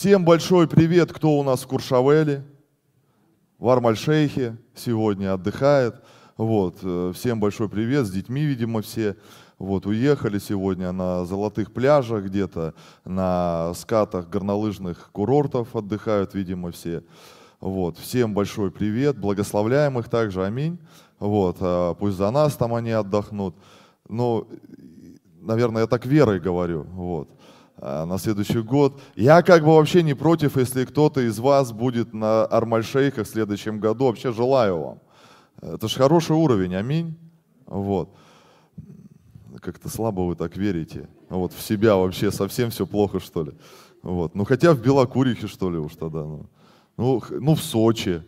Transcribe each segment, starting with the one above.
Всем большой привет, кто у нас в Куршавеле, в Армальшейхе сегодня отдыхает. Вот, э, всем большой привет, с детьми, видимо, все. Вот, уехали сегодня на золотых пляжах где-то, на скатах горнолыжных курортов отдыхают, видимо, все. Вот, всем большой привет, благословляем их также, аминь. Вот, а пусть за нас там они отдохнут. Ну, наверное, я так верой говорю, вот. А, на следующий год. Я как бы вообще не против, если кто-то из вас будет на Армальшейхах в следующем году. Вообще желаю вам. Это же хороший уровень, аминь. Вот. Как-то слабо вы так верите. Вот в себя вообще совсем все плохо, что ли. Вот. Ну хотя в Белокурихе, что ли, уж тогда. Ну, ну, ну в Сочи.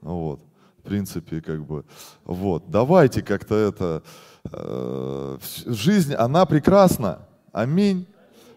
Вот. В принципе, как бы. Вот. Давайте как-то это... Э, жизнь, она прекрасна. Аминь.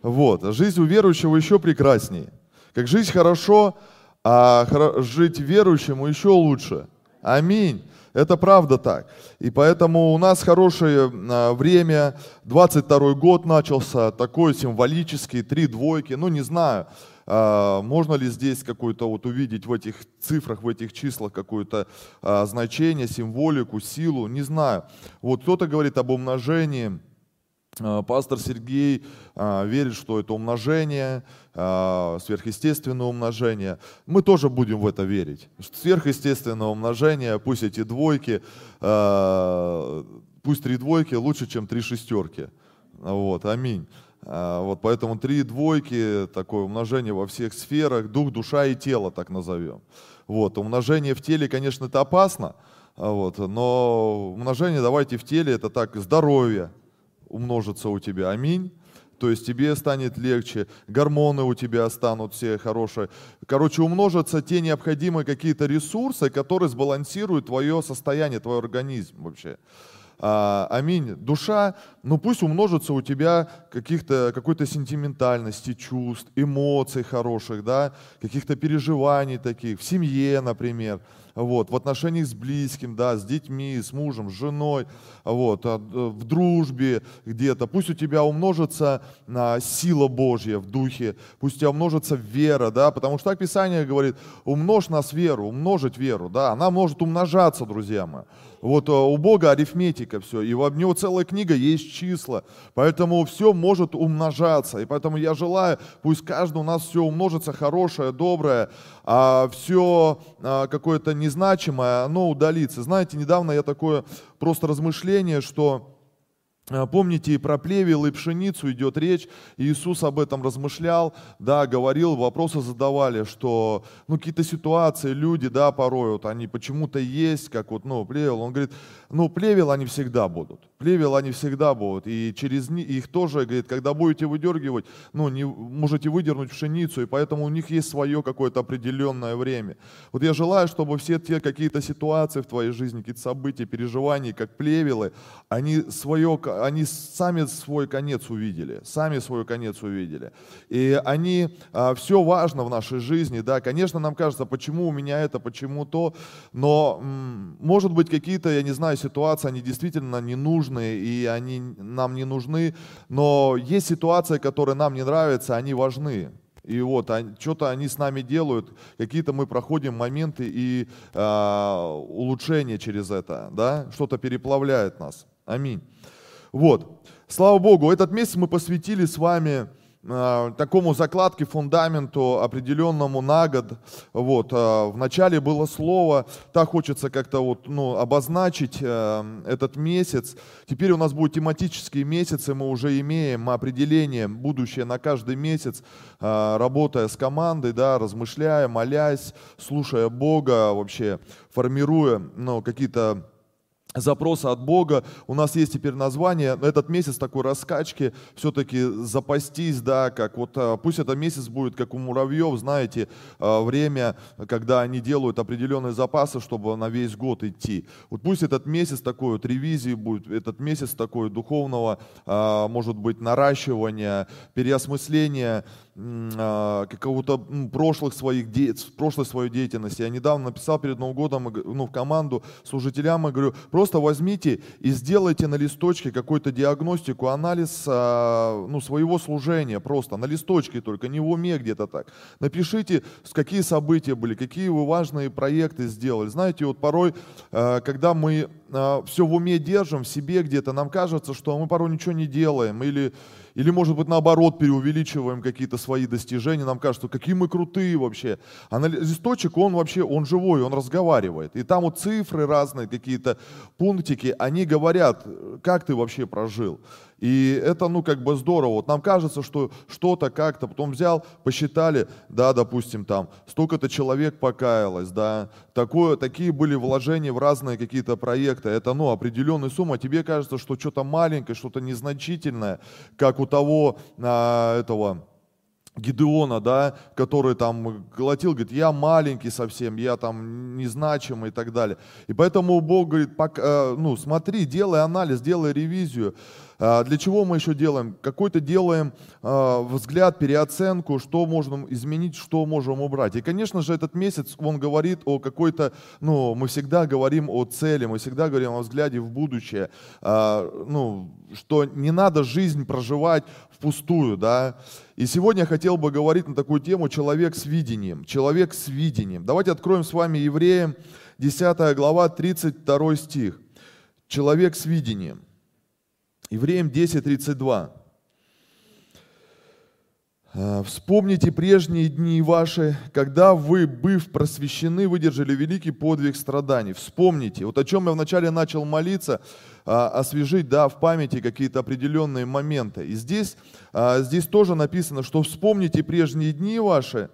Вот. Жизнь у верующего еще прекраснее. Как жить хорошо, а жить верующему еще лучше. Аминь. Это правда так. И поэтому у нас хорошее а, время. 22 год начался, такой символический, три двойки. Ну, не знаю, а, можно ли здесь какое-то вот увидеть в этих цифрах, в этих числах какое-то а, значение, символику, силу, не знаю. Вот кто-то говорит об умножении, пастор Сергей а, верит, что это умножение, а, сверхъестественное умножение. Мы тоже будем в это верить. Сверхъестественное умножение, пусть эти двойки, пусть три двойки лучше, чем три шестерки. Вот, аминь. Вот поэтому три двойки, такое умножение во всех сферах, дух, душа и тело, так назовем. Вот, умножение в теле, конечно, это опасно, вот, но умножение давайте в теле, это так, здоровье, умножится у тебя. Аминь. То есть тебе станет легче, гормоны у тебя станут все хорошие. Короче, умножатся те необходимые какие-то ресурсы, которые сбалансируют твое состояние, твой организм вообще. А, аминь. Душа, ну пусть умножится у тебя каких-то, какой-то сентиментальности, чувств, эмоций хороших, да, каких-то переживаний таких, в семье, например вот, в отношениях с близким, да, с детьми, с мужем, с женой, вот, а, в дружбе где-то. Пусть у тебя умножится а, сила Божья в духе, пусть у тебя умножится вера, да, потому что так Писание говорит, умножь нас веру, умножить веру, да, она может умножаться, друзья мои. Вот а, у Бога арифметика все, и у него целая книга есть числа, поэтому все может умножаться, и поэтому я желаю, пусть каждый у нас все умножится хорошее, доброе, а все а, какое-то незначимое, оно удалится. Знаете, недавно я такое просто размышление, что а, Помните, и про плевел, и пшеницу идет речь. Иисус об этом размышлял, да, говорил, вопросы задавали, что, ну, какие-то ситуации, люди, да, порой, вот они почему-то есть, как вот, ну, плевел. Он говорит, ну, плевел они всегда будут. Плевел они всегда будут. И через их тоже, говорит, когда будете выдергивать, ну, не можете выдернуть пшеницу, и поэтому у них есть свое какое-то определенное время. Вот я желаю, чтобы все те какие-то ситуации в твоей жизни, какие-то события, переживания, как плевелы, они свое они сами свой конец увидели, сами свой конец увидели. И они, а, все важно в нашей жизни, да, конечно, нам кажется, почему у меня это, почему то, но, может быть, какие-то, я не знаю, ситуации, они действительно ненужные, и они нам не нужны, но есть ситуации, которые нам не нравятся, они важны. И вот что-то они с нами делают, какие-то мы проходим моменты и э, улучшения через это, да, что-то переплавляет нас. Аминь. Вот. Слава Богу, этот месяц мы посвятили с вами такому закладке, фундаменту определенному на год. Вот. Э, начале было слово, так хочется как-то вот, ну, обозначить э, этот месяц. Теперь у нас будут тематические месяцы, мы уже имеем определение будущее на каждый месяц, э, работая с командой, да, размышляя, молясь, слушая Бога, вообще формируя ну, какие-то запроса от Бога. У нас есть теперь название, этот месяц такой раскачки, все-таки запастись, да, как вот, а, пусть это месяц будет, как у муравьев, знаете, а, время, когда они делают определенные запасы, чтобы на весь год идти. Вот пусть этот месяц такой вот ревизии будет, этот месяц такой духовного, а, может быть, наращивания, переосмысления, какого-то прошлых своих прошлой своей деятельности. Я недавно написал перед Новым годом ну, в команду служителям, и говорю, просто просто возьмите и сделайте на листочке какую-то диагностику, анализ а, ну, своего служения просто, на листочке только, не в уме где-то так. Напишите, какие события были, какие вы важные проекты сделали. Знаете, вот порой, а, когда мы а, все в уме держим, в себе где-то, нам кажется, что мы порой ничего не делаем, или или, может быть, наоборот, преувеличиваем какие-то свои достижения, нам кажется, какие мы крутые вообще. А листочек, он вообще, он живой, он разговаривает. И там вот цифры разные, какие-то пунктики, они говорят, как ты вообще прожил. И это, ну, как бы здорово. Вот нам кажется, что что-то как-то, потом взял, посчитали, да, допустим, там, столько-то человек покаялось, да, такое, такие были вложения в разные какие-то проекты. Это, ну, определенная сумма. Тебе кажется, что что-то маленькое, что-то незначительное, как у того, а, этого, Гидеона, да, который там колотил, говорит, я маленький совсем, я там незначимый и так далее. И поэтому Бог говорит, пока, ну, смотри, делай анализ, делай ревизию. А, для чего мы еще делаем? Какой-то делаем а, взгляд, переоценку, что можем изменить, что можем убрать. И, конечно же, этот месяц, он говорит о какой-то, ну, мы всегда говорим о цели, мы всегда говорим о взгляде в будущее, а, ну, что не надо жизнь проживать впустую, да. И сегодня я хотел бы говорить на такую тему «Человек с видением». Человек с видением. Давайте откроем с вами Евреям 10 глава, 32 стих. Человек с видением. Евреям 10.32. «Э, Вспомните прежние дни ваши, когда вы, быв просвещены, выдержали великий подвиг страданий. Вспомните. Вот о чем я вначале начал молиться, а, освежить да, в памяти какие-то определенные моменты. И здесь, а, здесь тоже написано, что вспомните прежние дни ваши, а,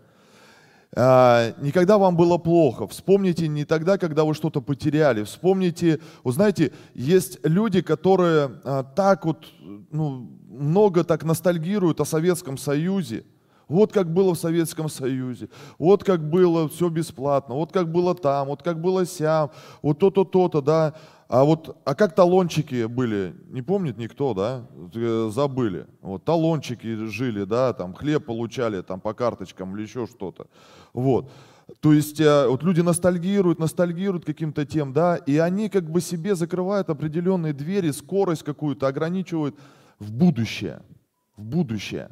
никогда вам было плохо. Вспомните не тогда, когда вы что-то потеряли. Вспомните, вы знаете, есть люди, которые а, так вот, ну, много так ностальгируют о Советском Союзе. Вот как было в Советском Союзе, вот как было все бесплатно, вот как было там, вот как было сям, вот то-то, то-то, да. А вот, а как талончики были, не помнит никто, да, э, забыли. Вот талончики жили, да, там хлеб получали там по карточкам или еще что-то. Вот. То есть э, вот люди ностальгируют, ностальгируют каким-то тем, да, и они как бы себе закрывают определенные двери, скорость какую-то ограничивают в будущее, в будущее.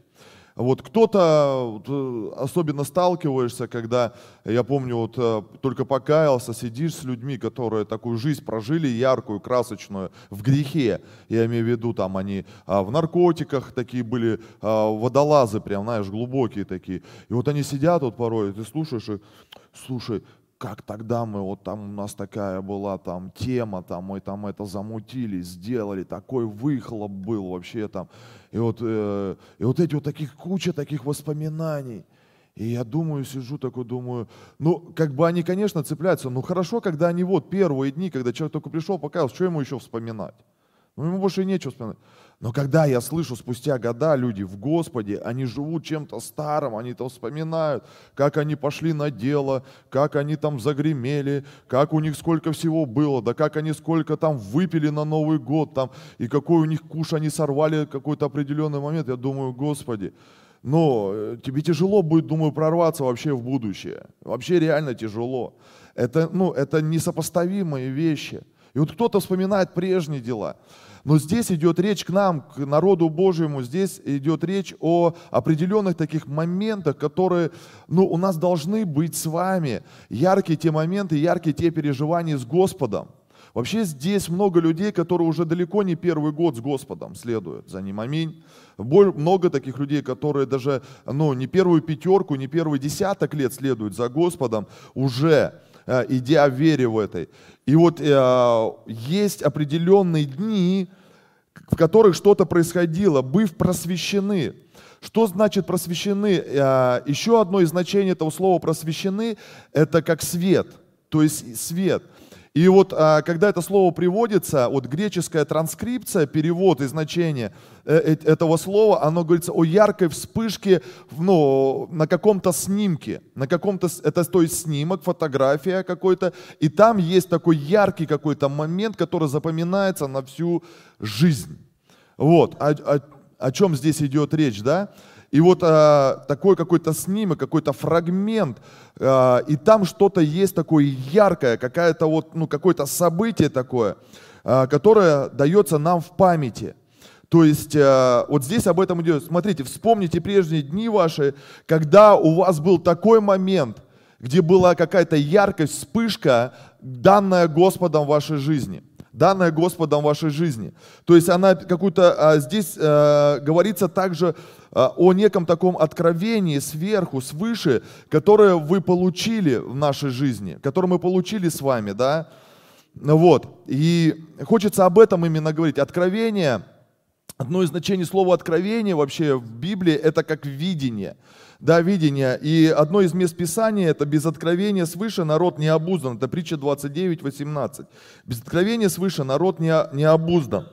Вот кто-то, э, особенно сталкиваешься, когда, я помню, вот э, только покаялся, сидишь с людьми, которые такую жизнь прожили, яркую, красочную, в грехе. Я имею в виду, там они а, в наркотиках такие были, а, водолазы прям, знаешь, глубокие такие. И вот они сидят вот порой, ты слушаешь и, слушай, как тогда мы, вот там у нас такая была там тема, там мы там это замутили, сделали, такой выхлоп был вообще там. И вот, э, и вот эти вот таких, куча таких воспоминаний. И я думаю, сижу такой, думаю, ну, как бы они, конечно, цепляются, но хорошо, когда они вот первые дни, когда человек только пришел, покаялся, что ему еще вспоминать? Ну, ему больше нечего вспоминать. Но когда я слышу спустя года люди в Господе, они живут чем-то старым, они там вспоминают, как они пошли на дело, как они там загремели, как у них сколько всего было, да как они сколько там выпили на Новый год, там, и какой у них куш они сорвали какой-то определенный момент. Я думаю, Господи, но э, тебе тяжело будет, думаю, прорваться вообще в будущее. Вообще реально тяжело. Это, ну, это несопоставимые вещи. И вот кто-то вспоминает прежние дела. Но здесь идет речь к нам, к народу Божьему, здесь идет речь о определенных таких моментах, которые ну, у нас должны быть с вами. Яркие те моменты, яркие те переживания с Господом. Вообще здесь много людей, которые уже далеко не первый год с Господом следуют за Ним. Аминь. Много таких людей, которые даже ну, не первую пятерку, не первый десяток лет следуют за Господом, уже э, идя в вере в этой. И вот э, есть определенные дни, в которых что-то происходило, быв просвещены. Что значит просвещены? Э, еще одно из значений этого слова просвещены – это как свет, то есть свет – и вот а, когда это слово приводится, вот греческая транскрипция, перевод и значение э, э, этого слова, оно говорится о яркой вспышке ну, на каком-то снимке, на каком-то, это то есть снимок, фотография какой-то, и там есть такой яркий какой-то момент, который запоминается на всю жизнь. Вот, о, о, о чем здесь идет речь, да? И вот а, такой какой-то снимок, какой-то фрагмент, а, и там что-то есть такое яркое, какая-то вот, ну, какое-то событие такое, а, которая дается нам в памяти. То есть вот здесь об этом идет. Смотрите, вспомните прежние дни ваши, когда у вас был такой момент, где была какая-то яркость, вспышка, данная Господом в вашей жизни – данная Господом в вашей жизни. То есть она какую-то, а, здесь а, говорится также а, о неком таком откровении сверху, свыше, которое вы получили в нашей жизни, которое мы получили с вами, да. Вот. И хочется об этом именно говорить. Откровение, одно из значений слова откровение вообще в Библии, это как видение да, видение. И одно из мест Писания, это без откровения свыше народ не обуздан. Это притча 29, 18. Без откровения свыше народ не, не обуздан.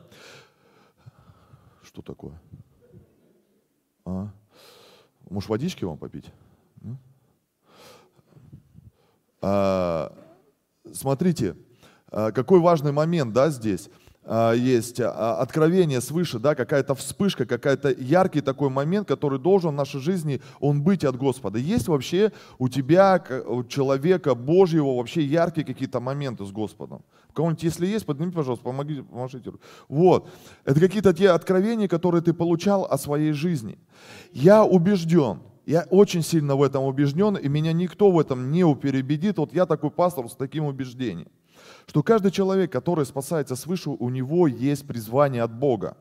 Что такое? А? Может, водички вам попить? А, смотрите, а, какой важный момент, да, здесь. А, есть а, откровение свыше, да, какая-то вспышка, какая-то яркий такой момент, который должен в нашей жизни, он быть от Господа. Есть вообще у тебя, у человека Божьего, вообще яркие какие-то моменты с Господом? У кого-нибудь, если есть, поднимите, пожалуйста, помогите, поможите. Вот. Это какие-то те откровения, которые ты получал о своей жизни. Я убежден, я очень сильно в этом убежден, и меня никто в этом не переубедит. Вот я такой пастор с таким убеждением что каждый человек, который спасается свыше, у него есть призвание от Бога.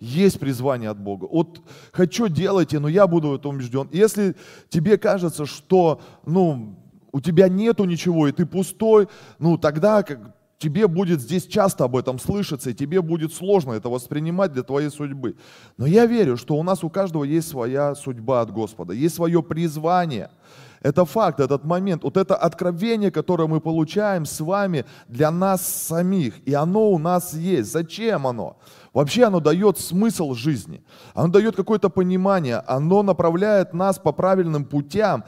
Есть призвание от Бога. Вот хочу делайте, но я буду в этом убежден. Если тебе кажется, что ну, у тебя нету ничего, и ты пустой, ну тогда как, тебе будет здесь часто об этом слышаться, и тебе будет сложно это воспринимать для твоей судьбы. Но я верю, что у нас у каждого есть своя судьба от Господа, есть свое призвание – это факт, этот момент, вот это откровение, которое мы получаем с вами для нас самих, и оно у нас есть. Зачем оно? Вообще оно дает смысл жизни, оно дает какое-то понимание, оно направляет нас по правильным путям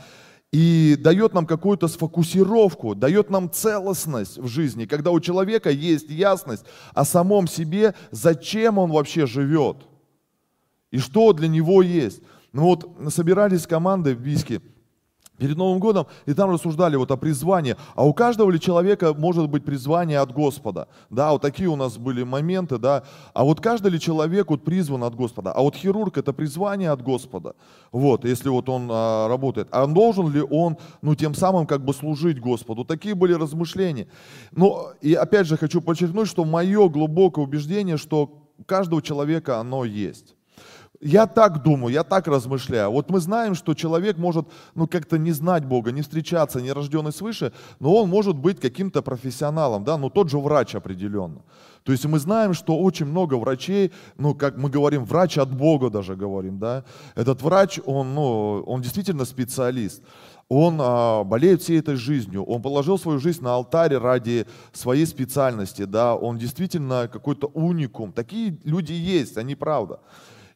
и дает нам какую-то сфокусировку, дает нам целостность в жизни, когда у человека есть ясность о самом себе, зачем он вообще живет? И что для него есть. Ну вот собирались команды в Бийске, перед Новым годом, и там рассуждали вот о призвании. А у каждого ли человека может быть призвание от Господа? Да, вот такие у нас были моменты, да. А вот каждый ли человек вот призван от Господа? А вот хирург это призвание от Господа. Вот, если вот он а, работает. А должен ли он, ну, тем самым как бы служить Господу? Такие были размышления. Но, и опять же хочу подчеркнуть, что мое глубокое убеждение, что у каждого человека оно есть. Я так думаю, я так размышляю. Вот мы знаем, что человек может ну, как-то не знать Бога, не встречаться, не рожденный свыше, но он может быть каким-то профессионалом, да, ну тот же врач определенно. То есть мы знаем, что очень много врачей, ну как мы говорим, врач от Бога даже говорим, да. Этот врач, он, ну, он действительно специалист он а, болеет всей этой жизнью, он положил свою жизнь на алтарь ради своей специальности, да, он действительно какой-то уникум. Такие люди есть, они правда.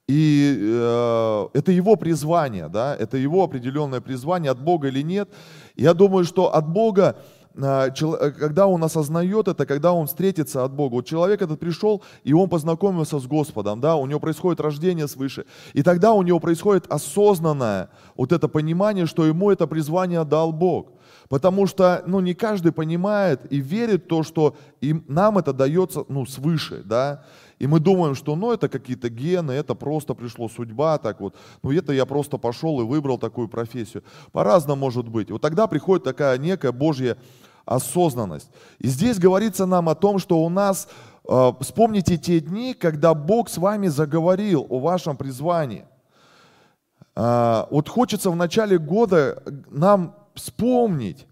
И э, это его призвание, да, это его определенное призвание, от Бога или нет. Я думаю, что от Бога, э, э, когда он осознает это, когда он встретится от Бога. Вот человек этот пришел, и он познакомился с Господом, да, у него происходит рождение свыше. И тогда у него происходит осознанное вот это понимание, что ему это призвание дал Бог. Потому что ну, не каждый понимает и верит в то, что им, нам это дается ну, свыше. Да? И мы думаем, что ну это какие-то гены, это просто пришло судьба, так вот. Ну это я просто пошел и выбрал такую профессию. По-разному может быть. Вот тогда приходит такая некая Божья осознанность. И здесь говорится нам о том, что у нас, э, вспомните те дни, когда Бог с вами заговорил о вашем призвании. Э, вот хочется в начале года нам вспомнить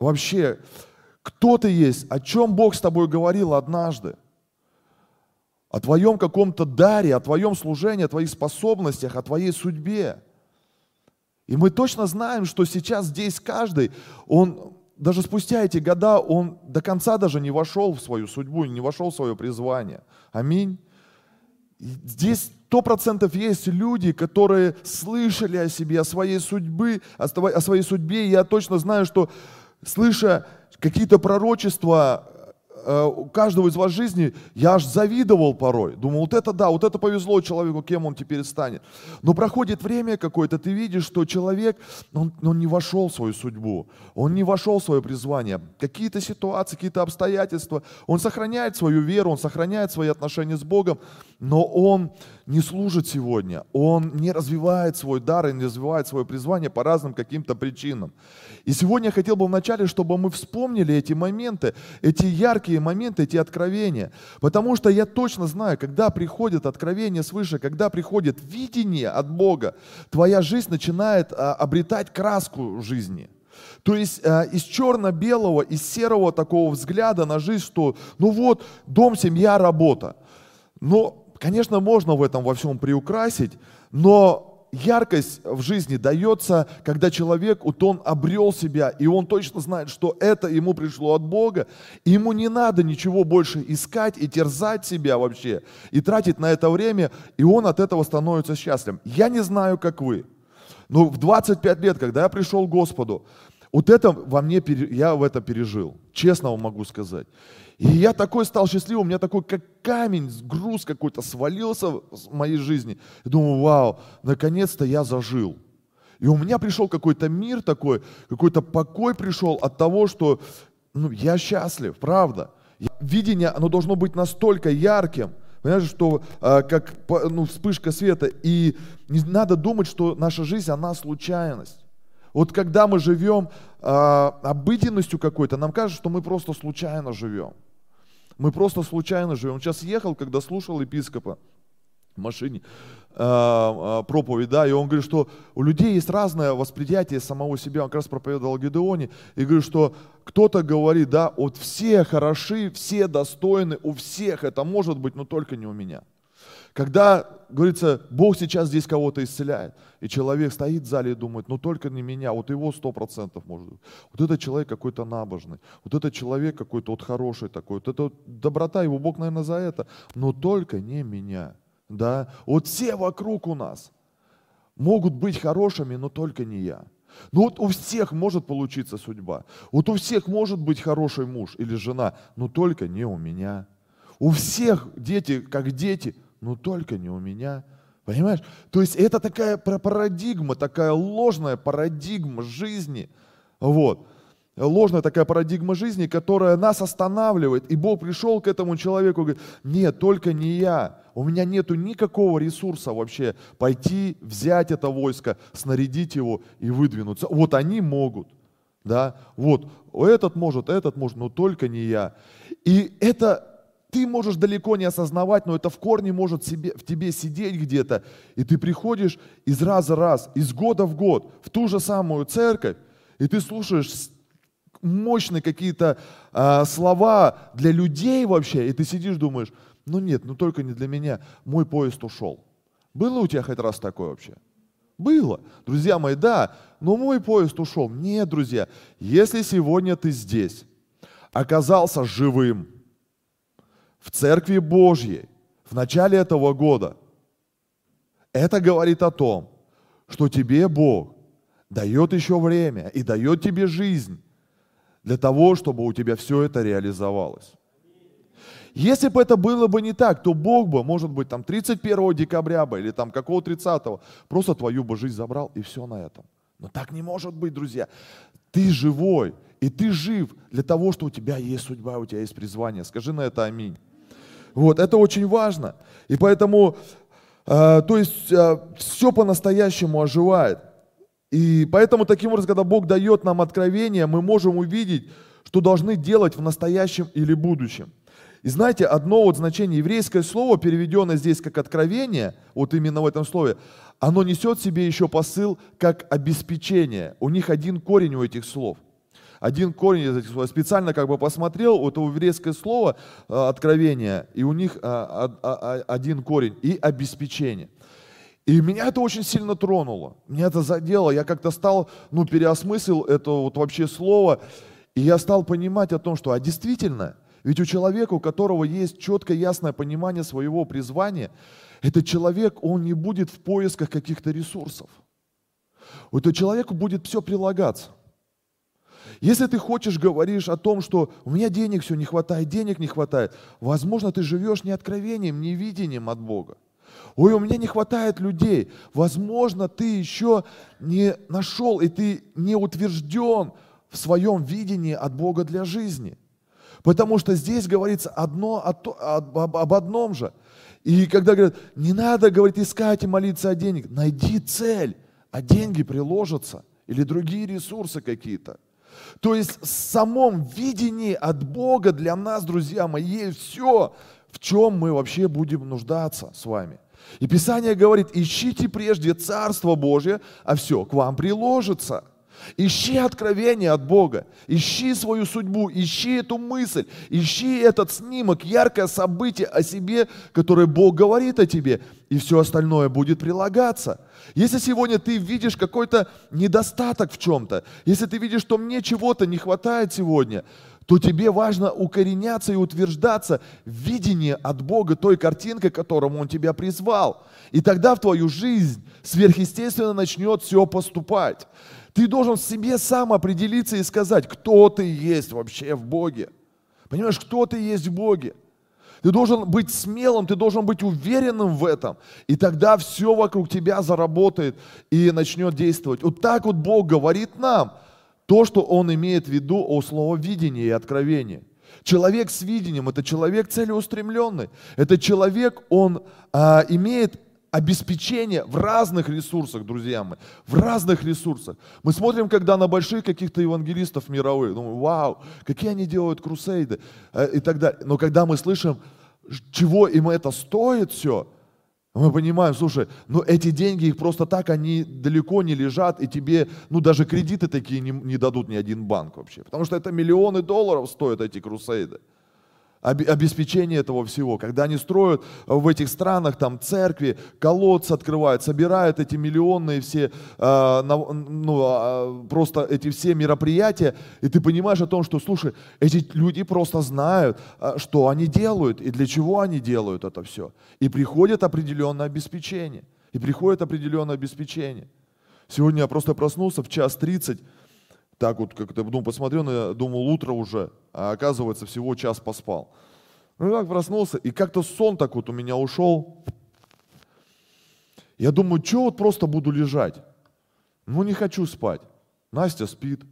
вообще, кто ты есть, о чем Бог с тобой говорил однажды о твоем каком-то даре, о твоем служении, о твоих способностях, о твоей судьбе. И мы точно знаем, что сейчас здесь каждый, он даже спустя эти года, он до конца даже не вошел в свою судьбу, не вошел в свое призвание. Аминь. Здесь сто процентов есть люди, которые слышали о себе, о своей судьбе, о своей судьбе. Я точно знаю, что слыша какие-то пророчества у каждого из вас жизни, я аж завидовал порой. Думал, вот это да, вот это повезло человеку, кем он теперь станет. Но проходит время какое-то, ты видишь, что человек, он, он не вошел в свою судьбу, он не вошел в свое призвание. Какие-то ситуации, какие-то обстоятельства, он сохраняет свою веру, он сохраняет свои отношения с Богом, но он не служит сегодня, он не развивает свой дар и не развивает свое призвание по разным каким-то причинам. И сегодня я хотел бы вначале, чтобы мы вспомнили эти моменты, эти яркие моменты, эти откровения. Потому что я точно знаю, когда приходит откровение свыше, когда приходит видение от Бога, твоя жизнь начинает а, обретать краску жизни. То есть э, из черно-белого, из серого такого взгляда на жизнь, что ну вот, дом, семья, работа. Но, конечно, можно в этом во всем приукрасить, но яркость в жизни дается, когда человек, вот он обрел себя, и он точно знает, что это ему пришло от Бога, и ему не надо ничего больше искать и терзать себя вообще, и тратить на это время, и он от этого становится счастливым. Я не знаю, как вы, но в 25 лет, когда я пришел к Господу, вот это во мне, я в это пережил, честно вам могу сказать. И я такой стал счастливым, у меня такой как камень, груз какой-то свалился в моей жизни. Я думаю, вау, наконец-то я зажил. И у меня пришел какой-то мир такой, какой-то покой пришел от того, что ну, я счастлив, правда. Видение, оно должно быть настолько ярким, Понимаешь, что а, как ну, вспышка света. И не надо думать, что наша жизнь, она случайность. Вот когда мы живем а, обыденностью какой-то, нам кажется, что мы просто случайно живем. Мы просто случайно живем. Сейчас ехал, когда слушал епископа в машине э, э, проповедь, да, и он говорит, что у людей есть разное восприятие самого себя. Он как раз проповедовал Гедеоне, и говорит, что кто-то говорит, да, вот все хороши, все достойны, у всех это может быть, но только не у меня. Когда, говорится, Бог сейчас здесь кого-то исцеляет, и человек стоит в зале и думает, ну только не меня, вот его сто процентов может быть. Вот этот человек какой-то набожный, вот этот человек какой-то вот хороший такой, вот это вот доброта, его Бог, наверное, за это, но только не меня. Да? Вот все вокруг у нас могут быть хорошими, но только не я. Ну вот у всех может получиться судьба. Вот у всех может быть хороший муж или жена, но только не у меня. У всех дети, как дети, но только не у меня. Понимаешь? То есть это такая парадигма, такая ложная парадигма жизни. Вот. Ложная такая парадигма жизни, которая нас останавливает. И Бог пришел к этому человеку и говорит, нет, только не я. У меня нету никакого ресурса вообще пойти, взять это войско, снарядить его и выдвинуться. Вот они могут. Да? Вот, этот может, этот может, но только не я. И это ты можешь далеко не осознавать, но это в корне может себе, в тебе сидеть где-то. И ты приходишь из раза в раз, из года в год в ту же самую церковь, и ты слушаешь мощные какие-то а, слова для людей вообще, и ты сидишь, думаешь, ну нет, ну только не для меня, мой поезд ушел. Было у тебя хоть раз такое вообще? Было. Друзья мои, да, но мой поезд ушел. Нет, друзья, если сегодня ты здесь, оказался живым, в Церкви Божьей в начале этого года, это говорит о том, что тебе Бог дает еще время и дает тебе жизнь для того, чтобы у тебя все это реализовалось. Если бы это было бы не так, то Бог бы, может быть, там 31 декабря бы или там какого 30 просто твою бы жизнь забрал и все на этом. Но так не может быть, друзья. Ты живой, и ты жив для того, что у тебя есть судьба, у тебя есть призвание. Скажи на это аминь. Вот, это очень важно. И поэтому, э, то есть, э, все по-настоящему оживает. И поэтому таким образом, когда Бог дает нам откровение, мы можем увидеть, что должны делать в настоящем или будущем. И знаете, одно вот значение, еврейское слово, переведенное здесь как откровение, вот именно в этом слове, оно несет в себе еще посыл как обеспечение. У них один корень у этих слов один корень из этих слов. Я специально как бы посмотрел, вот еврейское слово э, откровение, и у них э, один корень, и обеспечение. И меня это очень сильно тронуло, меня это задело, я как-то стал, ну, переосмыслил это вот вообще слово, и я стал понимать о том, что, а действительно, ведь у человека, у которого есть четкое, ясное понимание своего призвания, этот человек, он не будет в поисках каких-то ресурсов. У этого человека будет все прилагаться. Если ты хочешь, говоришь о том, что у меня денег все не хватает, денег не хватает, возможно, ты живешь не откровением, не видением от Бога. Ой, у меня не хватает людей. Возможно, ты еще не нашел и ты не утвержден в своем видении от Бога для жизни. Потому что здесь говорится одно об, одном же. И когда говорят, не надо, говорит, искать и молиться о денег, найди цель, а деньги приложатся. Или другие ресурсы какие-то. То есть в самом видении от Бога для нас, друзья мои, все, в чем мы вообще будем нуждаться с вами. И Писание говорит, ищите прежде Царство Божье, а все к вам приложится. Ищи откровение от Бога, ищи свою судьбу, ищи эту мысль, ищи этот снимок, яркое событие о себе, которое Бог говорит о тебе, и все остальное будет прилагаться. Если сегодня ты видишь какой-то недостаток в чем-то, если ты видишь, что мне чего-то не хватает сегодня, то тебе важно укореняться и утверждаться в видении от Бога той картинкой, к которому Он тебя призвал. И тогда в твою жизнь сверхъестественно начнет все поступать. Ты должен себе сам определиться и сказать, кто ты есть вообще в Боге. Понимаешь, кто ты есть в Боге. Ты должен быть смелым, ты должен быть уверенным в этом. И тогда все вокруг тебя заработает и начнет действовать. Вот так вот Бог говорит нам то, что Он имеет в виду о слововидении и откровении. Человек с видением – это человек целеустремленный. Это человек, он а, имеет обеспечение в разных ресурсах, друзья мои, в разных ресурсах. Мы смотрим, когда на больших каких-то евангелистов мировых, думаем, вау, какие они делают крусейды э, и так далее. Но когда мы слышим, чего им это стоит все, мы понимаем, слушай, ну эти деньги, их просто так, они далеко не лежат, и тебе, ну даже кредиты такие не, не дадут ни один банк вообще. Потому что это миллионы долларов стоят эти крусейды обеспечение этого всего. Когда они строят в этих странах там церкви, колодцы открывают, собирают эти миллионные все, э, ну, э, просто эти все мероприятия, и ты понимаешь о том, что, слушай, эти люди просто знают, э, что они делают и для чего они делают это все. И приходит определенное обеспечение. И приходит определенное обеспечение. Сегодня я просто проснулся в час тридцать, так вот как-то ну, посмотрел, я думал, утро уже, а оказывается всего час поспал. Ну и так проснулся, и как-то сон так вот у меня ушел. Я думаю, что вот просто буду лежать? Ну не хочу спать. Настя спит,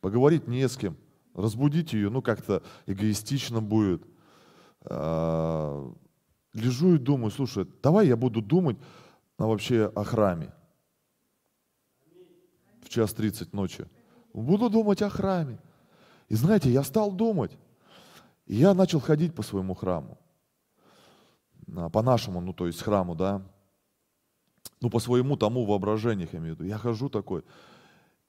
поговорить не с кем. Разбудить ее, ну как-то эгоистично будет. А, лежу и думаю, слушай, давай я буду думать а, вообще о храме. В час тридцать ночи. Буду думать о храме. И знаете, я стал думать. И я начал ходить по своему храму. А, по нашему, ну то есть храму, да. Ну по своему тому воображению, я имею в виду. Я хожу такой.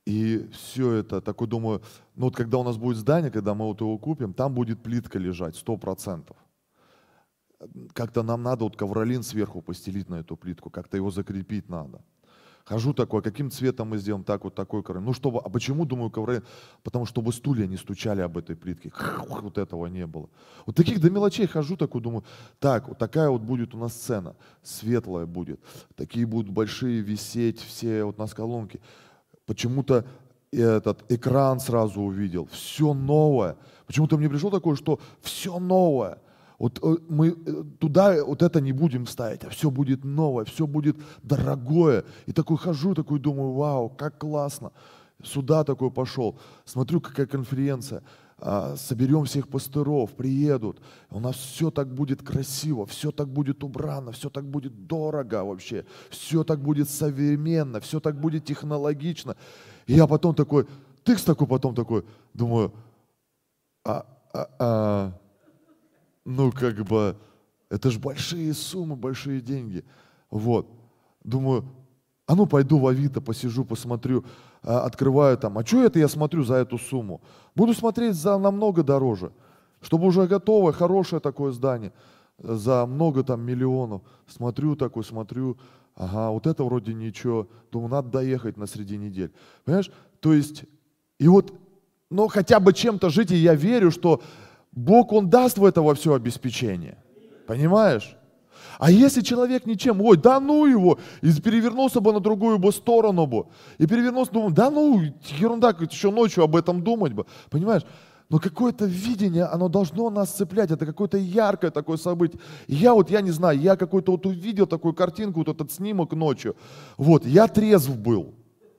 И все это, такой думаю, ну вот когда у нас будет здание, когда мы вот его купим, там будет плитка лежать, сто процентов. Как-то нам надо вот ковролин сверху постелить на эту плитку, как-то его закрепить надо. Хожу такой, каким цветом мы сделаем, так вот такой ковролин. Ну, чтобы, а почему, думаю, ковролин? Потому чтобы стулья не стучали об этой плитке. Вот этого не было. Вот таких до мелочей хожу такой, думаю, так, вот такая вот будет у нас сцена, светлая будет. Такие будут большие висеть все вот на колонки. Почему-то этот экран сразу увидел, все новое. Почему-то мне пришло такое, что все новое. Вот э, мы э, туда вот это не будем ставить, а все будет новое, все будет дорогое. И такой хожу, такой думаю, вау, как классно. Сюда такой пошел. Смотрю, какая конференция. А, соберем всех пастыров, приедут. У нас все так будет красиво, все так будет убрано, все так будет дорого вообще, все так будет современно, все так будет технологично. И я потом такой, тыкс такой, потом такой, думаю, а, а, а, ну, как бы, это же большие суммы, большие деньги. Вот. Думаю, а ну пойду в Авито, посижу, посмотрю, а, открываю там, а что это я смотрю за эту сумму? Буду смотреть за намного дороже, чтобы уже готовое, хорошее такое здание, за много там миллионов. Смотрю такой, смотрю, ага, вот это вроде ничего, думаю, надо доехать на среди недель. Понимаешь? То есть, и вот, ну хотя бы чем-то жить, и я верю, что Бог, Он даст в это во все обеспечение. Понимаешь? А если человек ничем, ой, да ну его, и перевернулся бы на другую бы сторону бы, и перевернулся, думаю, да ну, ерунда, еще ночью об этом думать бы, понимаешь? Но какое-то видение, оно должно нас цеплять, это какое-то яркое такое событие. Я вот, я не знаю, я какой-то вот увидел такую картинку, вот этот снимок ночью, вот, я трезв был,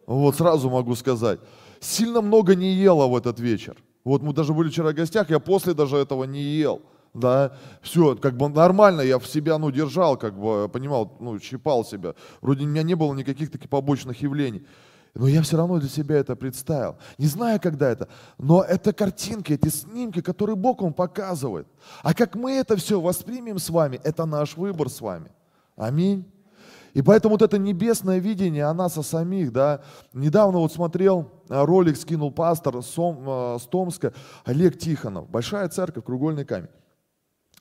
вот сразу могу сказать. Сильно много не ела в этот вечер. Вот мы даже были вчера в гостях, я после даже этого не ел да, все, как бы нормально, я в себя, ну, держал, как бы, понимал, ну, щипал себя. Вроде у меня не было никаких таких побочных явлений. Но я все равно для себя это представил. Не знаю, когда это, но это картинки, эти снимки, которые Бог вам показывает. А как мы это все воспримем с вами, это наш выбор с вами. Аминь. И поэтому вот это небесное видение о нас, о самих, да, недавно вот смотрел, а, ролик скинул пастор с Томска Олег Тихонов, большая церковь, кругольный камень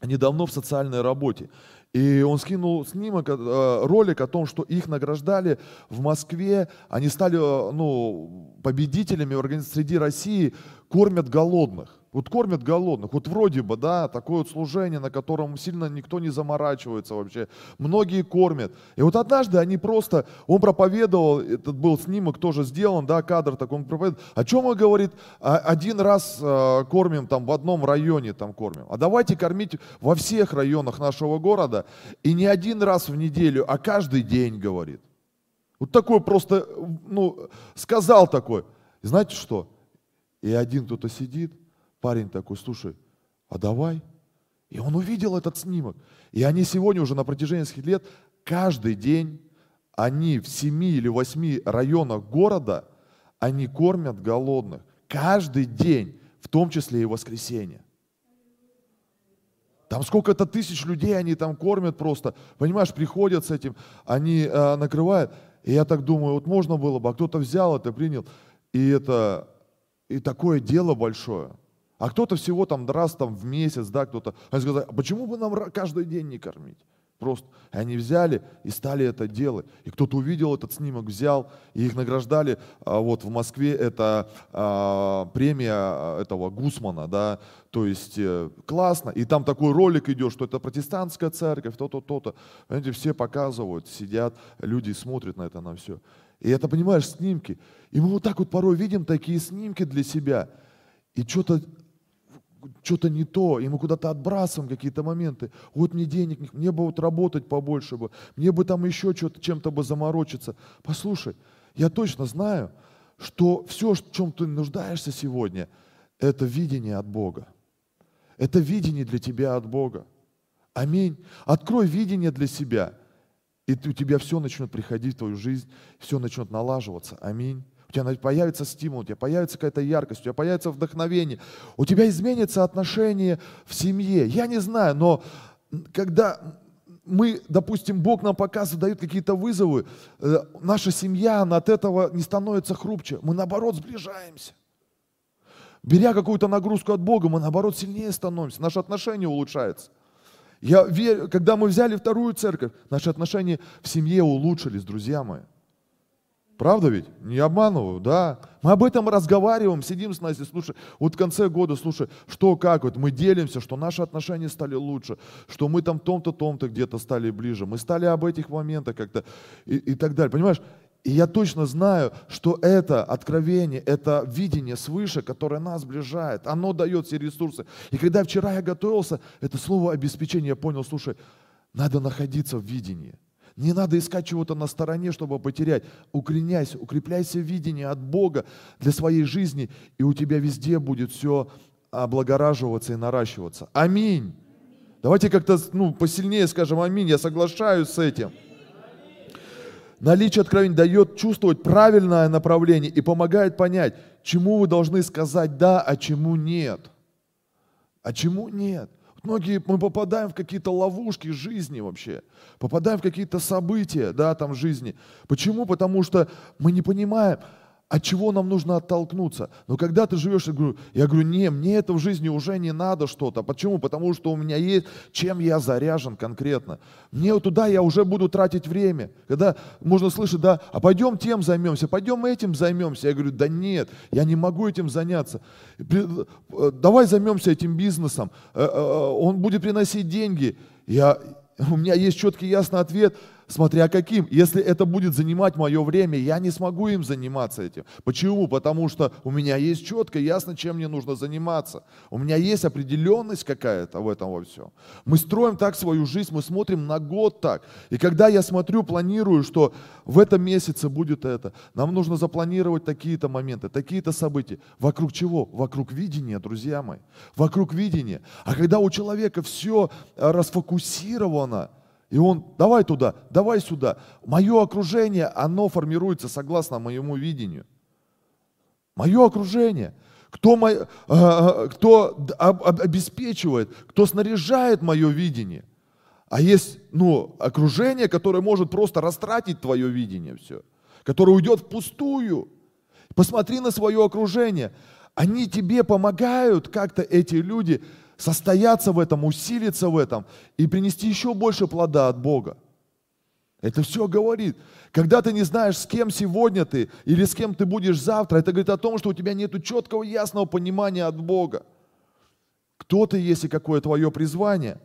недавно в социальной работе. И он скинул снимок, э, ролик о том, что их награждали в Москве. Они стали э, ну, победителями среди России, кормят голодных. Вот кормят голодных. Вот вроде бы, да, такое вот служение, на котором сильно никто не заморачивается вообще. Многие кормят. И вот однажды они просто, он проповедовал, этот был снимок тоже сделан, да, кадр такой, он проповедовал. О чем он говорит? «А, один раз э, кормим там в одном районе там кормим. А давайте кормить во всех районах нашего города. И не один раз в неделю, а каждый день, говорит. Вот такой просто, ну, сказал такой. И знаете что? И один кто-то сидит, парень такой, слушай, а давай. И он увидел этот снимок. И они сегодня уже на протяжении нескольких лет каждый день, они в семи или восьми районах города, они кормят голодных. Каждый день, в том числе и воскресенье. Там сколько-то тысяч людей они там кормят просто. Понимаешь, приходят с этим, они э, накрывают. И я так думаю, вот можно было бы, а кто-то взял это, принял. И это, и такое дело большое. А кто-то всего там раз там в месяц, да, кто-то. Они сказали, а почему бы нам каждый день не кормить? Просто. И они взяли и стали это делать. И кто-то увидел этот снимок, взял, и их награждали. А вот в Москве это а, премия а, этого Гусмана, да, то есть э, классно. И там такой ролик идет, что это протестантская церковь, то-то, то-то. Понимаете, все показывают, сидят, люди смотрят на это, на все. И это, понимаешь, снимки. И мы вот так вот порой видим такие снимки для себя. И что-то что-то не то, и мы куда-то отбрасываем какие-то моменты. Вот мне денег, мне бы вот работать побольше бы, мне бы там еще что-то, чем-то бы заморочиться. Послушай, я точно знаю, что все, в чем ты нуждаешься сегодня, это видение от Бога. Это видение для тебя от Бога. Аминь. Открой видение для себя, и у тебя все начнет приходить в твою жизнь, все начнет налаживаться. Аминь тебя появится стимул, у тебя появится какая-то яркость, у тебя появится вдохновение, у тебя изменится отношение в семье. Я не знаю, но когда мы, допустим, Бог нам показывает, дает какие-то вызовы, э, наша семья, она от этого не становится хрупче, мы наоборот сближаемся. Беря какую-то нагрузку от Бога, мы наоборот сильнее становимся, наши отношения улучшаются. Я верю, когда мы взяли вторую церковь, наши отношения в семье улучшились, друзья мои. Правда ведь? Не обманываю, да. Мы об этом разговариваем, сидим с Настей, слушай, вот в конце года, слушай, что, как, вот мы делимся, что наши отношения стали лучше, что мы там том-то, том-то где-то стали ближе, мы стали об этих моментах как-то и, и так далее, понимаешь? И я точно знаю, что это откровение, это видение свыше, которое нас сближает, оно дает все ресурсы. И когда вчера я готовился, это слово обеспечение, я понял, слушай, надо находиться в видении. Не надо искать чего-то на стороне, чтобы потерять. Укореняйся, укрепляйся в видении от Бога для своей жизни, и у тебя везде будет все облагораживаться и наращиваться. Аминь. Давайте как-то ну, посильнее скажем аминь. Я соглашаюсь с этим. Наличие откровения дает чувствовать правильное направление и помогает понять, чему вы должны сказать да, а чему нет. А чему нет. Многие мы попадаем в какие-то ловушки жизни вообще, попадаем в какие-то события, да, там жизни. Почему? Потому что мы не понимаем, от чего нам нужно оттолкнуться. Но когда ты живешь, я говорю, я говорю, не, мне это в жизни уже не надо что-то. Почему? Потому что у меня есть, чем я заряжен конкретно. Мне вот туда я уже буду тратить время. Когда можно слышать, да, а пойдем тем займемся, пойдем этим займемся. Я говорю, да нет, я не могу этим заняться. Давай займемся этим бизнесом, э, э, он будет приносить деньги. Я, у меня есть четкий ясный ответ, смотря каким. Если это будет занимать мое время, я не смогу им заниматься этим. Почему? Потому что у меня есть четко, ясно, чем мне нужно заниматься. У меня есть определенность какая-то в этом во всем. Мы строим так свою жизнь, мы смотрим на год так. И когда я смотрю, планирую, что в этом месяце будет это, нам нужно запланировать такие-то моменты, такие-то события. Вокруг чего? Вокруг видения, друзья мои. Вокруг видения. А когда у человека все расфокусировано, и он, давай туда, давай сюда. Мое окружение, оно формируется согласно моему видению. Мое окружение. Кто, мой, э, э, кто обеспечивает, кто снаряжает мое видение. А есть ну, окружение, которое может просто растратить твое видение все. Которое уйдет впустую. Посмотри на свое окружение. Они тебе помогают как-то, эти люди, состояться в этом, усилиться в этом и принести еще больше плода от Бога. Это все говорит. Когда ты не знаешь, с кем сегодня ты или с кем ты будешь завтра, это говорит о том, что у тебя нет четкого, ясного понимания от Бога. Кто ты есть и какое твое призвание.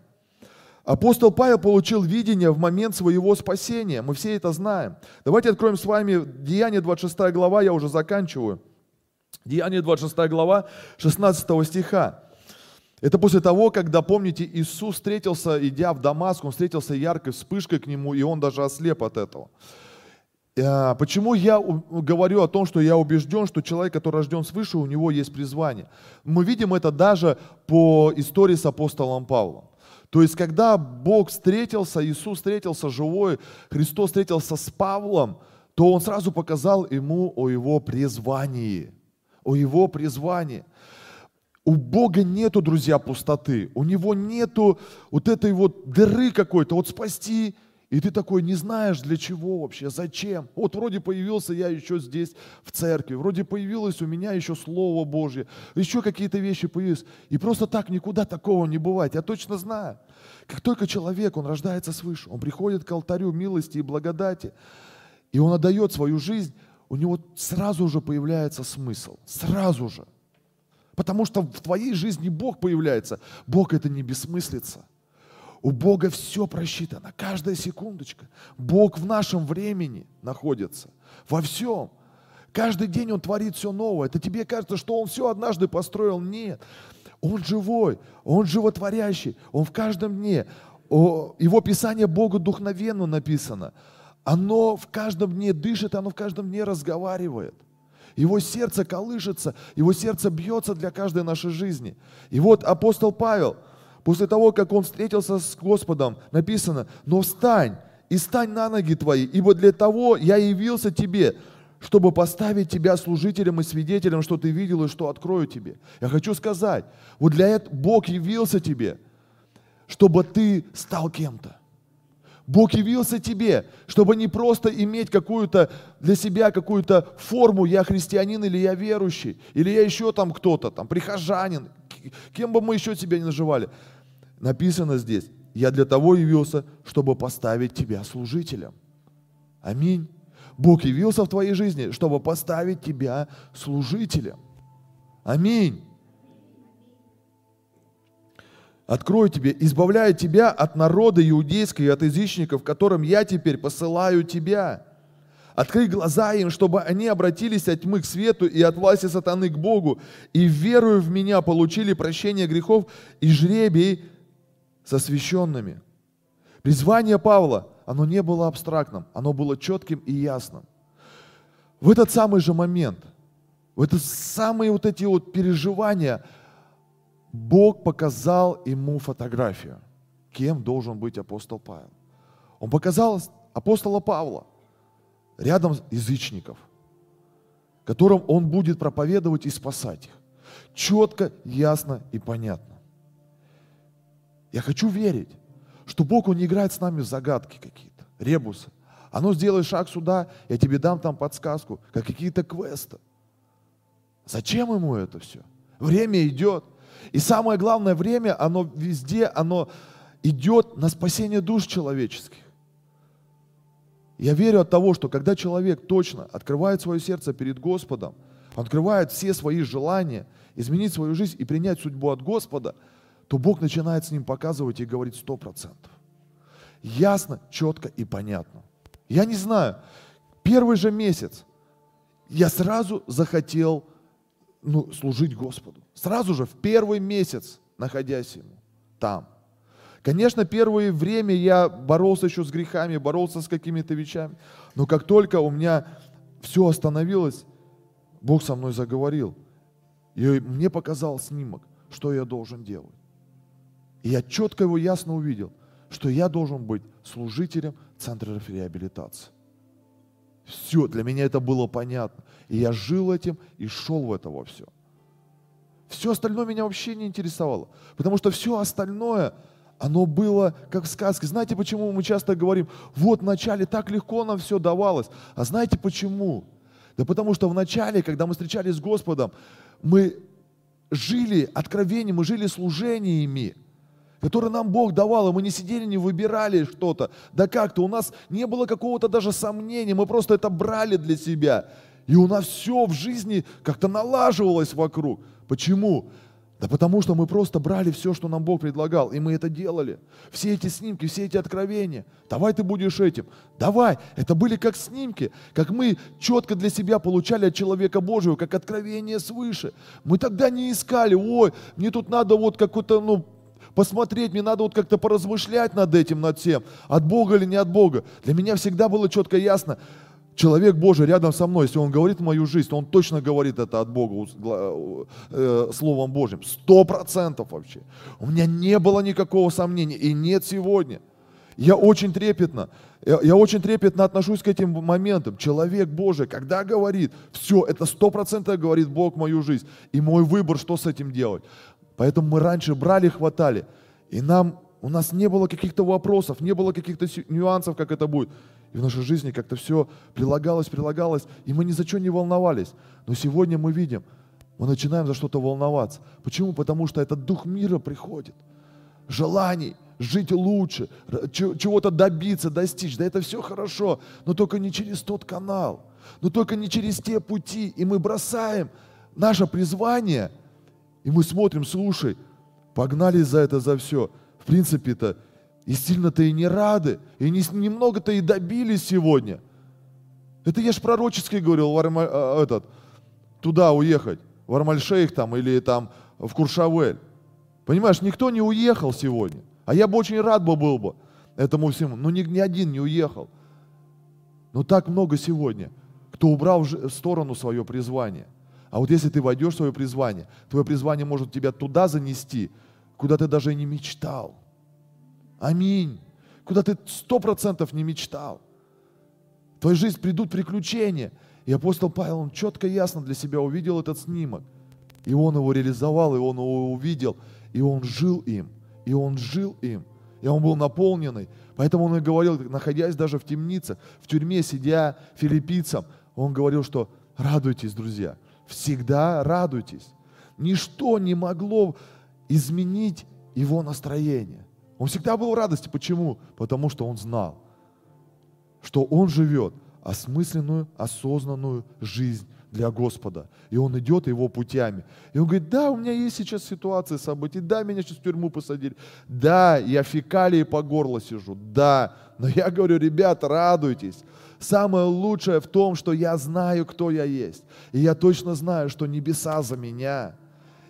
Апостол Павел получил видение в момент своего спасения. Мы все это знаем. Давайте откроем с вами Деяние 26 глава, я уже заканчиваю. Деяние 26 глава 16 стиха. Это после того, когда, помните, Иисус встретился, идя в Дамаск, он встретился яркой вспышкой к нему, и он даже ослеп от этого. Э, почему я говорю о том, что я убежден, что человек, который рожден свыше, у него есть призвание? Мы видим это даже по истории с апостолом Павлом. То есть, когда Бог встретился, Иисус встретился живой, Христос встретился с Павлом, то Он сразу показал ему о его призвании. О его призвании. У Бога нету, друзья, пустоты. У Него нету вот этой вот дыры какой-то, вот спасти. И ты такой не знаешь, для чего вообще, зачем. Вот вроде появился я еще здесь в церкви, вроде появилось у меня еще Слово Божье, еще какие-то вещи появились. И просто так никуда такого не бывает. Я точно знаю. Как только человек, он рождается свыше, он приходит к алтарю милости и благодати, и он отдает свою жизнь, у него сразу же появляется смысл. Сразу же. Потому что в твоей жизни Бог появляется. Бог это не бессмыслица. У Бога все просчитано, каждая секундочка. Бог в нашем времени находится, во всем. Каждый день Он творит все новое. Это тебе кажется, что Он все однажды построил? Нет. Он живой, Он животворящий, Он в каждом дне. Его Писание Богу духновенно написано. Оно в каждом дне дышит, оно в каждом дне разговаривает. Его сердце колышется, его сердце бьется для каждой нашей жизни. И вот апостол Павел, после того, как он встретился с Господом, написано, но встань и стань на ноги твои, ибо для того я явился тебе, чтобы поставить тебя служителем и свидетелем, что ты видел и что открою тебе. Я хочу сказать, вот для этого Бог явился тебе, чтобы ты стал кем-то. Бог явился тебе, чтобы не просто иметь какую-то для себя какую-то форму, я христианин или я верующий, или я еще там кто-то, там прихожанин, кем бы мы еще себя не называли. Написано здесь, я для того явился, чтобы поставить тебя служителем. Аминь. Бог явился в твоей жизни, чтобы поставить тебя служителем. Аминь открою тебе, избавляю тебя от народа иудейского и от язычников, которым я теперь посылаю тебя. Открой глаза им, чтобы они обратились от тьмы к свету и от власти сатаны к Богу, и верую в меня получили прощение грехов и жребий со священными. Призвание Павла, оно не было абстрактным, оно было четким и ясным. В этот самый же момент, в это самые вот эти вот переживания – Бог показал ему фотографию, кем должен быть апостол Павел. Он показал апостола Павла рядом язычников, которым он будет проповедовать и спасать их. Четко, ясно и понятно. Я хочу верить, что Бог, Он не играет с нами в загадки какие-то, ребусы. А ну сделай шаг сюда, я тебе дам там подсказку, как какие-то квесты. Зачем ему это все? Время идет. И самое главное, время, оно везде, оно идет на спасение душ человеческих. Я верю от того, что когда человек точно открывает свое сердце перед Господом, открывает все свои желания, изменить свою жизнь и принять судьбу от Господа, то Бог начинает с ним показывать и говорить сто процентов. ясно, четко и понятно. Я не знаю, первый же месяц я сразу захотел ну, служить Господу. Сразу же, в первый месяц, находясь ему там. Конечно, первое время я боролся еще с грехами, боролся с какими-то вещами. Но как только у меня все остановилось, Бог со мной заговорил. И мне показал снимок, что я должен делать. И я четко его ясно увидел, что я должен быть служителем центра реабилитации. Все, для меня это было понятно. И я жил этим и шел в это во все. Все остальное меня вообще не интересовало. Потому что все остальное, оно было как в сказке. Знаете, почему мы часто говорим, вот вначале так легко нам все давалось. А знаете почему? Да потому что вначале, когда мы встречались с Господом, мы жили откровением, мы жили служениями который нам Бог давал, и мы не сидели, не выбирали что-то. Да как-то у нас не было какого-то даже сомнения, мы просто это брали для себя. И у нас все в жизни как-то налаживалось вокруг. Почему? Да потому что мы просто брали все, что нам Бог предлагал, и мы это делали. Все эти снимки, все эти откровения. Давай ты будешь этим. Давай. Это были как снимки, как мы четко для себя получали от человека Божьего, как откровение свыше. Мы тогда не искали, ой, мне тут надо вот какой-то, ну, посмотреть, мне надо вот как-то поразмышлять над этим, над всем, от Бога или не от Бога. Для меня всегда было четко ясно, человек Божий рядом со мной, если он говорит мою жизнь, то он точно говорит это от Бога э, Словом Божьим. Сто процентов вообще. У меня не было никакого сомнения и нет сегодня. Я очень трепетно, я, я очень трепетно отношусь к этим моментам. Человек Божий, когда говорит, все, это сто процентов говорит Бог мою жизнь. И мой выбор, что с этим делать. Поэтому мы раньше брали, хватали. И нам, у нас не было каких-то вопросов, не было каких-то нюансов, как это будет. И в нашей жизни как-то все прилагалось, прилагалось, и мы ни за что не волновались. Но сегодня мы видим, мы начинаем за что-то волноваться. Почему? Потому что этот дух мира приходит. Желаний, жить лучше, чего-то добиться, достичь. Да это все хорошо, но только не через тот канал, но только не через те пути. И мы бросаем наше призвание – и мы смотрим, слушай, погнали за это, за все. В принципе-то и сильно-то и не рады, и не, немного-то и добились сегодня. Это я ж пророчески говорил, Варма, э, этот, туда уехать, в Армальшейх там или там в Куршавель. Понимаешь, никто не уехал сегодня. А я бы очень рад бы был бы этому всему. Но ни, ни один не уехал. Но так много сегодня, кто убрал в сторону свое призвание – а вот если ты войдешь в свое призвание, твое призвание может тебя туда занести, куда ты даже не мечтал. Аминь. Куда ты сто процентов не мечтал. В твою жизнь придут приключения. И апостол Павел, он четко и ясно для себя увидел этот снимок. И он его реализовал, и он его увидел, и он жил им, и он жил им, и он был наполненный. Поэтому он и говорил, находясь даже в темнице, в тюрьме, сидя филиппийцам, он говорил, что радуйтесь, друзья, всегда радуйтесь. Ничто не могло изменить его настроение. Он всегда был в радости. Почему? Потому что он знал, что он живет осмысленную, осознанную жизнь для Господа. И он идет его путями. И он говорит, да, у меня есть сейчас ситуация событий, да, меня сейчас в тюрьму посадили, да, я фекалии по горло сижу, да, но я говорю, ребят, радуйтесь, Самое лучшее в том, что я знаю, кто я есть. И я точно знаю, что небеса за меня.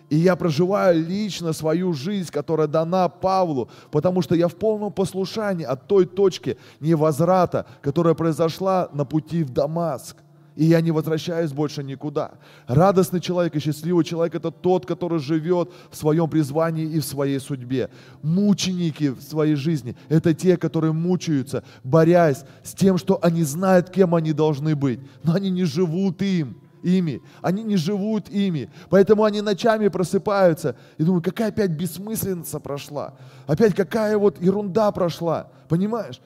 И я проживаю лично свою жизнь, которая дана Павлу, потому что я в полном послушании от той точки невозврата, которая произошла на пути в Дамаск и я не возвращаюсь больше никуда. Радостный человек и счастливый человек – это тот, который живет в своем призвании и в своей судьбе. Мученики в своей жизни – это те, которые мучаются, борясь с тем, что они знают, кем они должны быть, но они не живут им ими. Они не живут ими. Поэтому они ночами просыпаются и думают, какая опять бессмысленность прошла. Опять какая вот ерунда прошла. Понимаешь?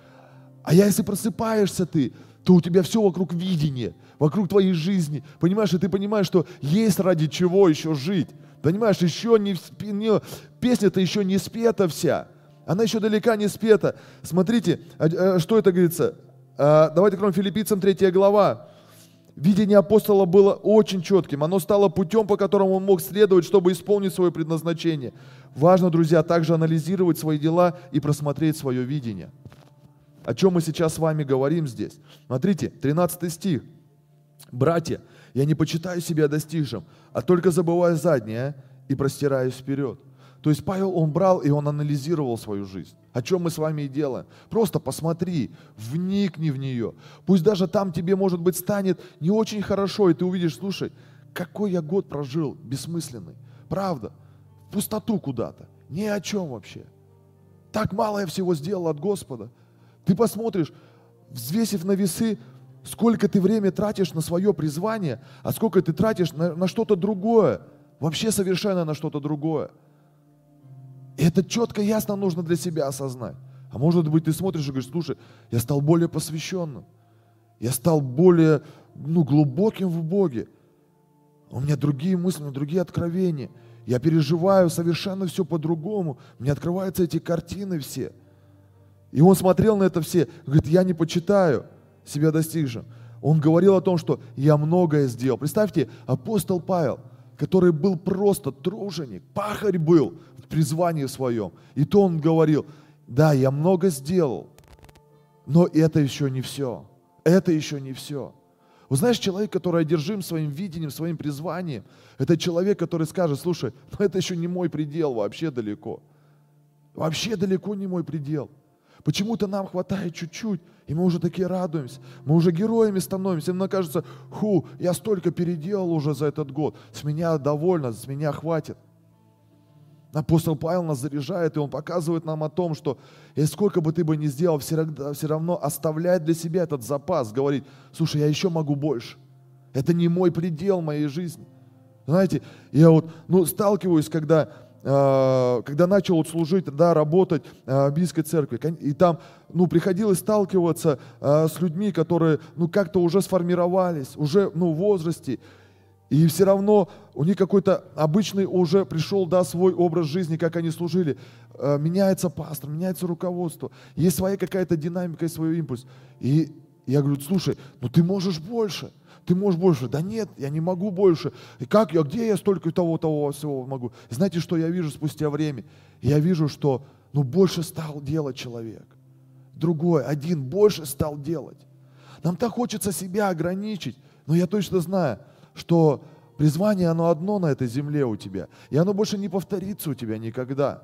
А если просыпаешься ты, то у тебя все вокруг видения, вокруг твоей жизни. Понимаешь, и ты понимаешь, что есть ради чего еще жить. Понимаешь, еще не, не песня-то еще не спета вся. Она еще далека не спета. Смотрите, а, а, что это говорится. А, давайте кроме филиппийцам 3 глава. Видение апостола было очень четким. Оно стало путем, по которому он мог следовать, чтобы исполнить свое предназначение. Важно, друзья, также анализировать свои дела и просмотреть свое видение. О чем мы сейчас с вами говорим здесь. Смотрите, 13 стих. «Братья, я не почитаю себя достигшим, а только забываю заднее и простираюсь вперед». То есть Павел, он брал и он анализировал свою жизнь. О чем мы с вами и делаем. Просто посмотри, вникни в нее. Пусть даже там тебе, может быть, станет не очень хорошо, и ты увидишь, слушай, какой я год прожил бессмысленный. Правда, в пустоту куда-то. Ни о чем вообще. Так мало я всего сделал от Господа. Ты посмотришь, взвесив на весы, сколько ты время тратишь на свое призвание, а сколько ты тратишь на, на что-то другое. Вообще совершенно на что-то другое. И это четко, ясно нужно для себя осознать. А может быть, ты смотришь и говоришь, слушай, я стал более посвященным. Я стал более ну, глубоким в Боге. У меня другие мысли, у меня другие откровения – я переживаю совершенно все по-другому. Мне открываются эти картины все. И он смотрел на это все, говорит, я не почитаю себя достигшим. Он говорил о том, что я многое сделал. Представьте, апостол Павел, который был просто труженик, пахарь был в призвании своем. И то он говорил, да, я много сделал, но это еще не все. Это еще не все. Вы знаешь, человек, который одержим своим видением, своим призванием, это человек, который скажет, слушай, ну это еще не мой предел, вообще далеко. Вообще далеко не мой предел. Почему-то нам хватает чуть-чуть, и мы уже такие радуемся. Мы уже героями становимся. Нам кажется, ху, я столько переделал уже за этот год. С меня довольно, с меня хватит. Апостол Павел нас заряжает, и он показывает нам о том, что и сколько бы ты бы ни сделал, все, равно оставлять для себя этот запас, говорить, слушай, я еще могу больше. Это не мой предел моей жизни. Знаете, я вот ну, сталкиваюсь, когда, когда начал служить, да, работать э, в Бийской церкви, и там ну, приходилось сталкиваться э, с людьми, которые ну, как-то уже сформировались, уже ну, в возрасте, и все равно у них какой-то обычный уже пришел, да, свой образ жизни, как они служили. Э, меняется пастор, меняется руководство. Есть своя какая-то динамика и свой импульс. И я говорю, слушай, ну ты можешь больше. Ты можешь больше. Да нет, я не могу больше. И как я, где я столько того, того всего могу? И знаете, что я вижу спустя время? Я вижу, что ну больше стал делать человек. Другой, один больше стал делать. Нам так хочется себя ограничить. Но я точно знаю, что призвание, оно одно на этой земле у тебя, и оно больше не повторится у тебя никогда.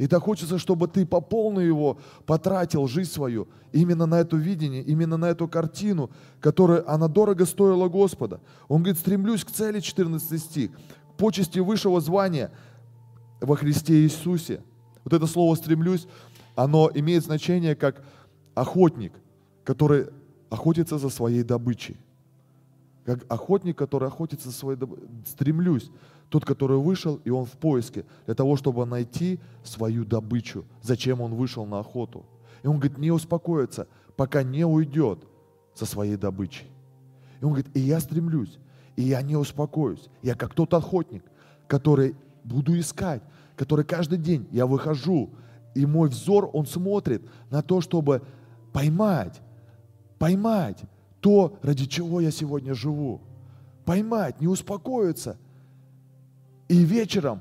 И так хочется, чтобы ты по полной его потратил жизнь свою именно на это видение, именно на эту картину, которая, она дорого стоила Господа. Он говорит, стремлюсь к цели, 14 стих, к почести высшего звания во Христе Иисусе. Вот это слово «стремлюсь», оно имеет значение как охотник, который охотится за своей добычей как охотник, который охотится за своей добычей. Стремлюсь. Тот, который вышел, и он в поиске, для того, чтобы найти свою добычу. Зачем он вышел на охоту? И он говорит, не успокоится, пока не уйдет со своей добычей. И он говорит, и я стремлюсь, и я не успокоюсь. Я как тот охотник, который буду искать, который каждый день я выхожу, и мой взор, он смотрит на то, чтобы поймать, поймать то, ради чего я сегодня живу. Поймать, не успокоиться. И вечером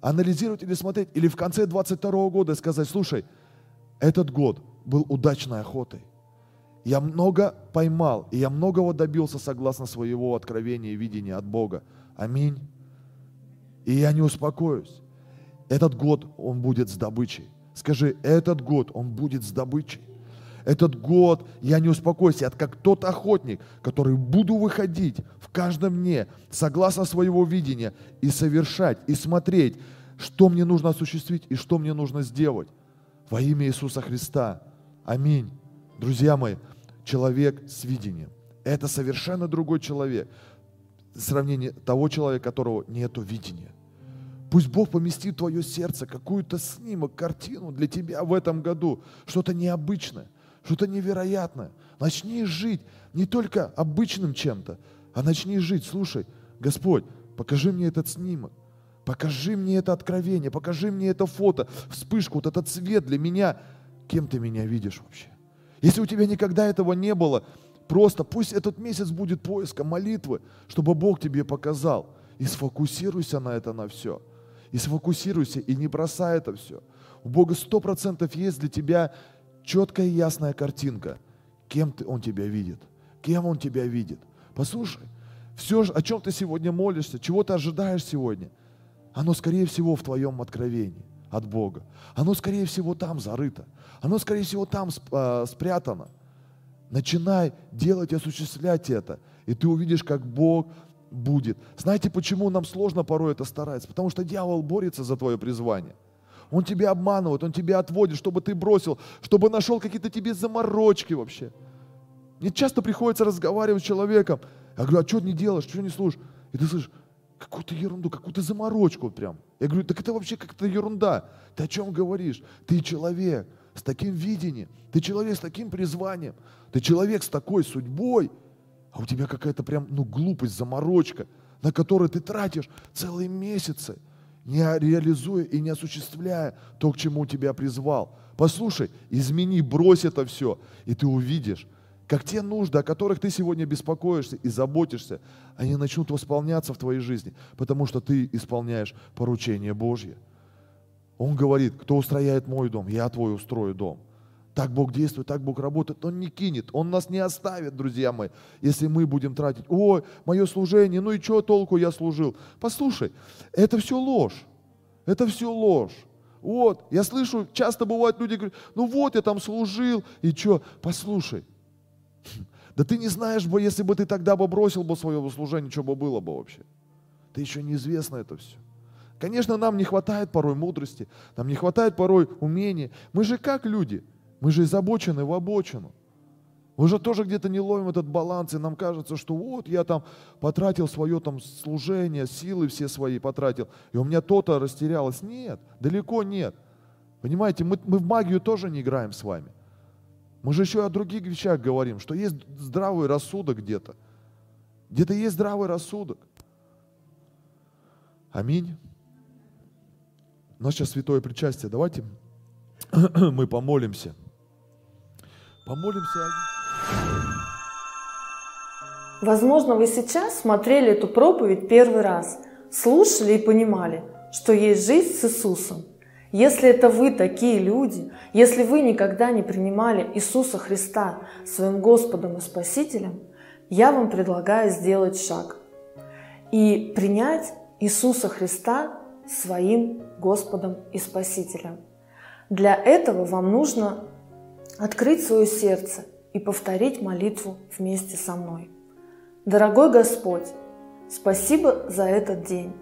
анализировать или смотреть, или в конце 22 года сказать, слушай, этот год был удачной охотой. Я много поймал, и я многого добился согласно своего откровения и видения от Бога. Аминь. И я не успокоюсь. Этот год он будет с добычей. Скажи, этот год он будет с добычей этот год я не успокоюсь, я как тот охотник, который буду выходить в каждом дне, согласно своего видения, и совершать, и смотреть, что мне нужно осуществить и что мне нужно сделать во имя Иисуса Христа. Аминь. Друзья мои, человек с видением. Это совершенно другой человек. Сравнение того человека, которого нету видения. Пусть Бог поместит в твое сердце какую-то снимок, картину для тебя в этом году, что-то необычное что-то невероятное. Начни жить не только обычным чем-то, а начни жить. Слушай, Господь, покажи мне этот снимок, покажи мне это откровение, покажи мне это фото, вспышку, вот этот цвет для меня. Кем ты меня видишь вообще? Если у тебя никогда этого не было, просто пусть этот месяц будет поиска, молитвы, чтобы Бог тебе показал. И сфокусируйся на это, на все. И сфокусируйся, и не бросай это все. У Бога сто процентов есть для тебя четкая ясная картинка, кем ты, Он тебя видит, кем Он тебя видит. Послушай, все, о чем ты сегодня молишься, чего ты ожидаешь сегодня, оно, скорее всего, в твоем откровении от Бога. Оно, скорее всего, там зарыто. Оно, скорее всего, там э, спрятано. Начинай делать и осуществлять это, и ты увидишь, как Бог будет. Знаете, почему нам сложно порой это стараться? Потому что дьявол борется за твое призвание. Он тебя обманывает, он тебя отводит, чтобы ты бросил, чтобы нашел какие-то тебе заморочки вообще. Мне часто приходится разговаривать с человеком. Я говорю, а что не делаешь, что не слушаешь? И ты слышишь, какую-то ерунду, какую-то заморочку прям. Я говорю, так это вообще как-то ерунда. Ты о чем говоришь? Ты человек с таким видением, ты человек с таким призванием, ты человек с такой судьбой, а у тебя какая-то прям, ну, глупость, заморочка, на которую ты тратишь целые месяцы, не реализуя и не осуществляя то, к чему тебя призвал. Послушай, измени, брось это все, и ты увидишь, как те нужды, о которых ты сегодня беспокоишься и заботишься, они начнут восполняться в твоей жизни, потому что ты исполняешь поручение Божье. Он говорит, кто устрояет мой дом, я твой устрою дом. Так Бог действует, так Бог работает. Он не кинет, Он нас не оставит, друзья мои, если мы будем тратить. Ой, мое служение, ну и что толку я служил? Послушай, это все ложь. Это все ложь. Вот, я слышу, часто бывают люди говорят, ну вот я там служил, и что? Послушай, да ты не знаешь бы, если бы ты тогда бы бросил бы свое служение, что бы было бы вообще. Ты еще неизвестно это все. Конечно, нам не хватает порой мудрости, нам не хватает порой умения. Мы же как люди – мы же из обочины в обочину. Мы же тоже где-то не ловим этот баланс, и нам кажется, что вот я там потратил свое там служение, силы все свои потратил, и у меня то-то растерялось. Нет, далеко нет. Понимаете, мы, мы в магию тоже не играем с вами. Мы же еще о других вещах говорим, что есть здравый рассудок где-то. Где-то есть здравый рассудок. Аминь. У нас сейчас святое причастие. Давайте мы помолимся. Помолимся. Возможно, вы сейчас смотрели эту проповедь первый раз, слушали и понимали, что есть жизнь с Иисусом. Если это вы такие люди, если вы никогда не принимали Иисуса Христа своим Господом и Спасителем, я вам предлагаю сделать шаг и принять Иисуса Христа своим Господом и Спасителем. Для этого вам нужно открыть свое сердце и повторить молитву вместе со мной. Дорогой Господь, спасибо за этот день.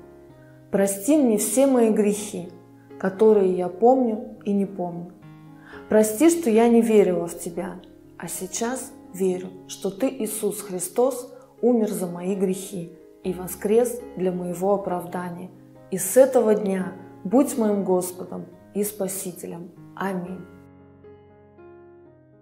Прости мне все мои грехи, которые я помню и не помню. Прости, что я не верила в Тебя, а сейчас верю, что Ты, Иисус Христос, умер за мои грехи и воскрес для моего оправдания. И с этого дня будь моим Господом и Спасителем. Аминь.